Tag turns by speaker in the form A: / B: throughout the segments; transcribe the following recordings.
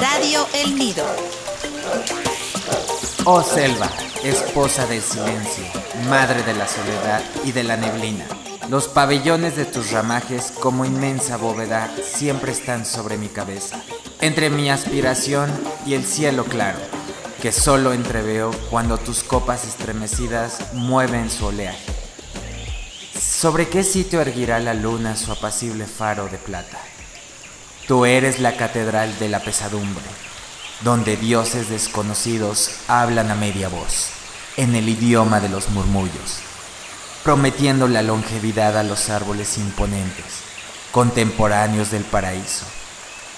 A: Radio El Nido.
B: Oh selva, esposa del silencio, madre de la soledad y de la neblina. Los pabellones de tus ramajes, como inmensa bóveda, siempre están sobre mi cabeza, entre mi aspiración y el cielo claro, que solo entreveo cuando tus copas estremecidas mueven su oleaje. ¿Sobre qué sitio erguirá la luna su apacible faro de plata? Tú eres la catedral de la pesadumbre, donde dioses desconocidos hablan a media voz, en el idioma de los murmullos prometiendo la longevidad a los árboles imponentes, contemporáneos del paraíso,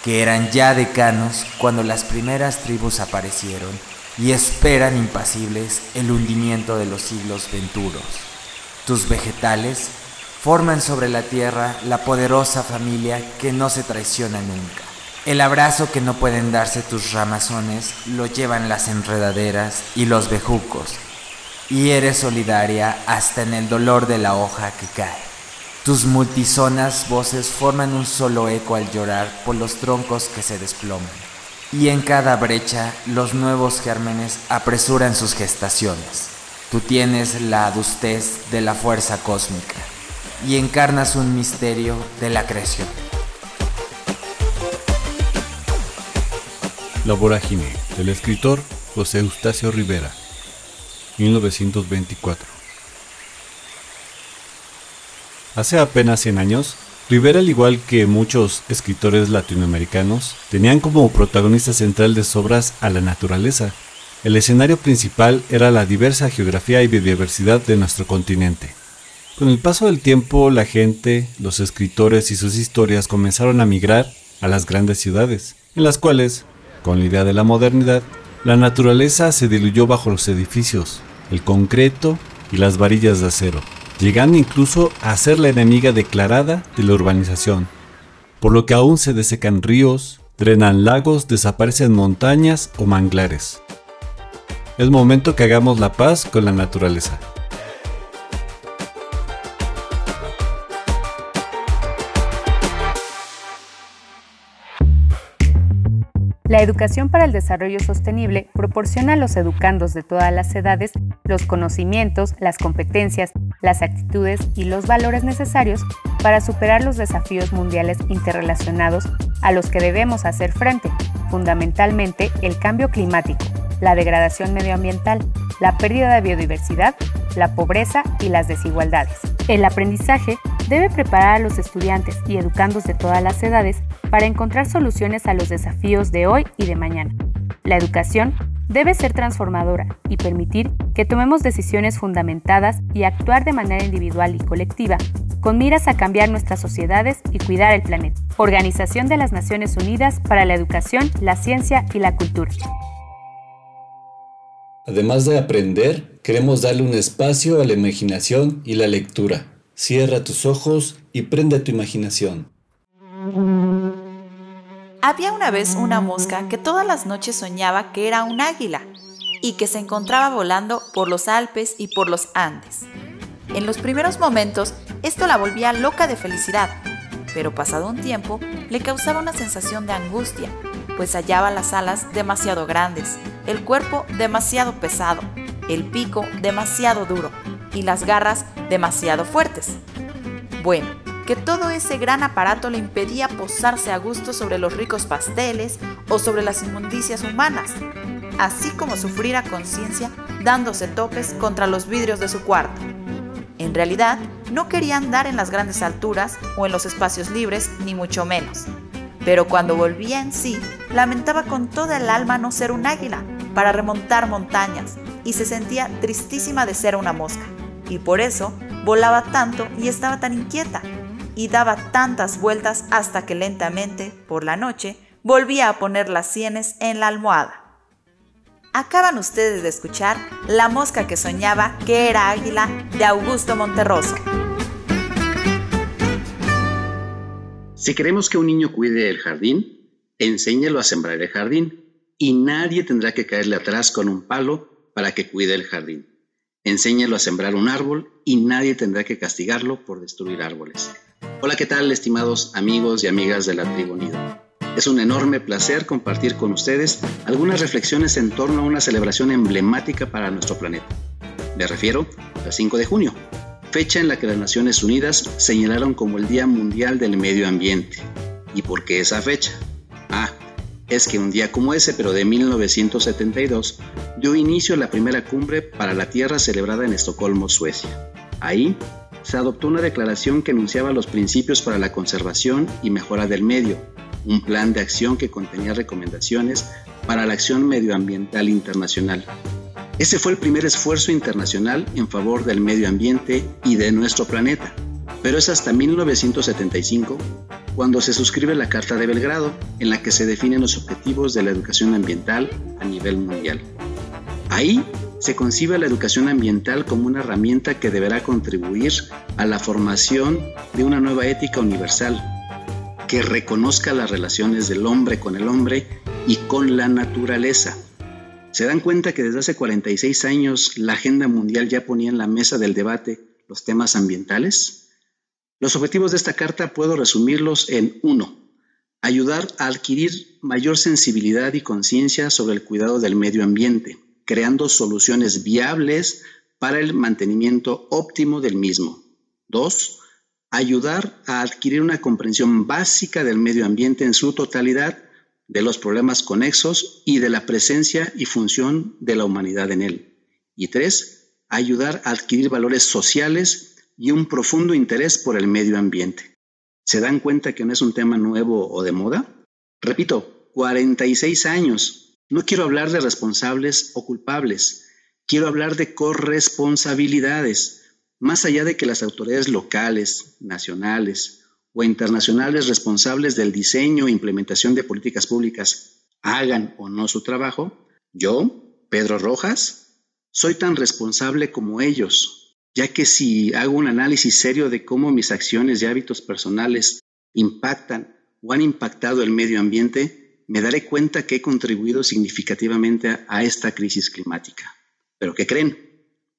B: que eran ya decanos cuando las primeras tribus aparecieron y esperan impasibles el hundimiento de los siglos venturos. Tus vegetales forman sobre la tierra la poderosa familia que no se traiciona nunca. El abrazo que no pueden darse tus ramazones lo llevan las enredaderas y los bejucos, y eres solidaria hasta en el dolor de la hoja que cae. Tus multisonas voces forman un solo eco al llorar por los troncos que se desploman. Y en cada brecha los nuevos gérmenes apresuran sus gestaciones. Tú tienes la adustez de la fuerza cósmica y encarnas un misterio de la creación.
C: La vorágine del escritor José Eustacio Rivera 1924. Hace apenas 100 años, Rivera, al igual que muchos escritores latinoamericanos, tenían como protagonista central de sus obras a la naturaleza. El escenario principal era la diversa geografía y biodiversidad de nuestro continente. Con el paso del tiempo, la gente, los escritores y sus historias comenzaron a migrar a las grandes ciudades, en las cuales, con la idea de la modernidad, la naturaleza se diluyó bajo los edificios, el concreto y las varillas de acero, llegando incluso a ser la enemiga declarada de la urbanización, por lo que aún se desecan ríos, drenan lagos, desaparecen montañas o manglares. Es momento que hagamos la paz con la naturaleza.
D: La educación para el desarrollo sostenible proporciona a los educandos de todas las edades los conocimientos, las competencias, las actitudes y los valores necesarios para superar los desafíos mundiales interrelacionados a los que debemos hacer frente, fundamentalmente el cambio climático, la degradación medioambiental, la pérdida de biodiversidad, la pobreza y las desigualdades. El aprendizaje debe preparar a los estudiantes y educandos de todas las edades para encontrar soluciones a los desafíos de hoy y de mañana. La educación debe ser transformadora y permitir que tomemos decisiones fundamentadas y actuar de manera individual y colectiva, con miras a cambiar nuestras sociedades y cuidar el planeta. Organización de las Naciones Unidas para la Educación, la Ciencia y la Cultura.
E: Además de aprender, queremos darle un espacio a la imaginación y la lectura. Cierra tus ojos y prende tu imaginación.
A: Había una vez una mosca que todas las noches soñaba que era un águila y que se encontraba volando por los Alpes y por los Andes. En los primeros momentos esto la volvía loca de felicidad, pero pasado un tiempo le causaba una sensación de angustia, pues hallaba las alas demasiado grandes, el cuerpo demasiado pesado, el pico demasiado duro y las garras demasiado fuertes. Bueno, que todo ese gran aparato le impedía posarse a gusto sobre los ricos pasteles o sobre las inmundicias humanas, así como sufrir a conciencia dándose topes contra los vidrios de su cuarto. En realidad, no quería andar en las grandes alturas o en los espacios libres, ni mucho menos. Pero cuando volvía en sí, lamentaba con toda el alma no ser un águila para remontar montañas y se sentía tristísima de ser una mosca. Y por eso volaba tanto y estaba tan inquieta y daba tantas vueltas hasta que lentamente, por la noche, volvía a poner las sienes en la almohada. Acaban ustedes de escuchar La mosca que soñaba que era águila de Augusto Monterroso.
F: Si queremos que un niño cuide el jardín, enséñalo a sembrar el jardín y nadie tendrá que caerle atrás con un palo para que cuide el jardín. Enséñalo a sembrar un árbol y nadie tendrá que castigarlo por destruir árboles. Hola, ¿qué tal, estimados amigos y amigas de la tribu Nido? Es un enorme placer compartir con ustedes algunas reflexiones en torno a una celebración emblemática para nuestro planeta. Me refiero al 5 de junio, fecha en la que las Naciones Unidas señalaron como el Día Mundial del Medio Ambiente. ¿Y por qué esa fecha? Ah, es que un día como ese, pero de 1972, dio inicio a la primera cumbre para la Tierra celebrada en Estocolmo, Suecia. Ahí se adoptó una declaración que enunciaba los principios para la conservación y mejora del medio, un plan de acción que contenía recomendaciones para la acción medioambiental internacional. Ese fue el primer esfuerzo internacional en favor del medio ambiente y de nuestro planeta, pero es hasta 1975 cuando se suscribe la Carta de Belgrado, en la que se definen los objetivos de la educación ambiental a nivel mundial. Ahí se concibe la educación ambiental como una herramienta que deberá contribuir a la formación de una nueva ética universal que reconozca las relaciones del hombre con el hombre y con la naturaleza. ¿Se dan cuenta que desde hace 46 años la agenda mundial ya ponía en la mesa del debate los temas ambientales? Los objetivos de esta carta puedo resumirlos en uno, ayudar a adquirir mayor sensibilidad y conciencia sobre el cuidado del medio ambiente, creando soluciones viables para el mantenimiento óptimo del mismo. Dos, ayudar a adquirir una comprensión básica del medio ambiente en su totalidad, de los problemas conexos y de la presencia y función de la humanidad en él. Y tres, ayudar a adquirir valores sociales y un profundo interés por el medio ambiente. ¿Se dan cuenta que no es un tema nuevo o de moda? Repito, 46 años. No quiero hablar de responsables o culpables. Quiero hablar de corresponsabilidades más allá de que las autoridades locales, nacionales o internacionales responsables del diseño e implementación de políticas públicas hagan o no su trabajo, yo, Pedro Rojas, soy tan responsable como ellos, ya que si hago un análisis serio de cómo mis acciones y hábitos personales impactan o han impactado el medio ambiente, me daré cuenta que he contribuido significativamente a esta crisis climática. ¿Pero qué creen?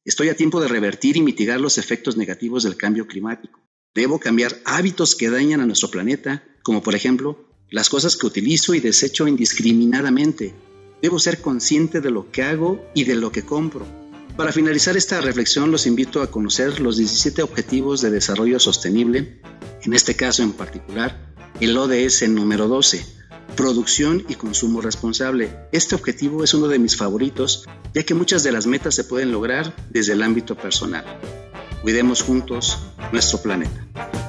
F: Estoy a tiempo de revertir y mitigar los efectos negativos del cambio climático. Debo cambiar hábitos que dañan a nuestro planeta, como por ejemplo las cosas que utilizo y desecho indiscriminadamente. Debo ser consciente de lo que hago y de lo que compro. Para finalizar esta reflexión los invito a conocer los 17 Objetivos de Desarrollo Sostenible, en este caso en particular el ODS número 12, producción y consumo responsable. Este objetivo es uno de mis favoritos, ya que muchas de las metas se pueden lograr desde el ámbito personal. Cuidemos juntos nuestro planeta.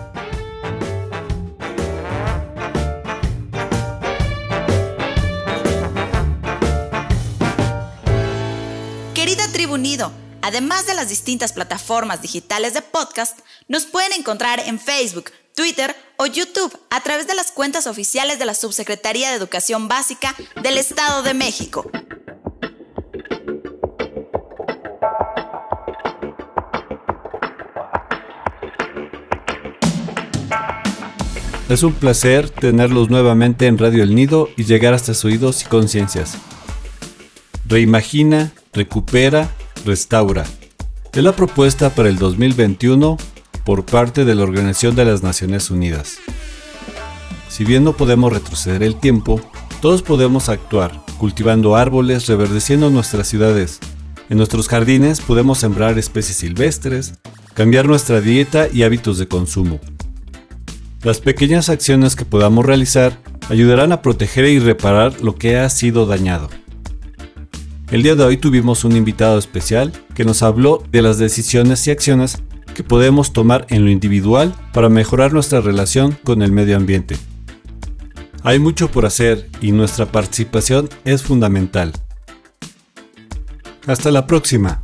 A: Además de las distintas plataformas digitales de podcast, nos pueden encontrar en Facebook, Twitter o YouTube a través de las cuentas oficiales de la Subsecretaría de Educación Básica del Estado de México.
C: Es un placer tenerlos nuevamente en Radio El Nido y llegar hasta sus oídos y conciencias. Reimagina, recupera, restaura. Es la propuesta para el 2021 por parte de la Organización de las Naciones Unidas. Si bien no podemos retroceder el tiempo, todos podemos actuar, cultivando árboles, reverdeciendo nuestras ciudades. En nuestros jardines podemos sembrar especies silvestres, cambiar nuestra dieta y hábitos de consumo. Las pequeñas acciones que podamos realizar ayudarán a proteger y reparar lo que ha sido dañado. El día de hoy tuvimos un invitado especial que nos habló de las decisiones y acciones que podemos tomar en lo individual para mejorar nuestra relación con el medio ambiente. Hay mucho por hacer y nuestra participación es fundamental. Hasta la próxima.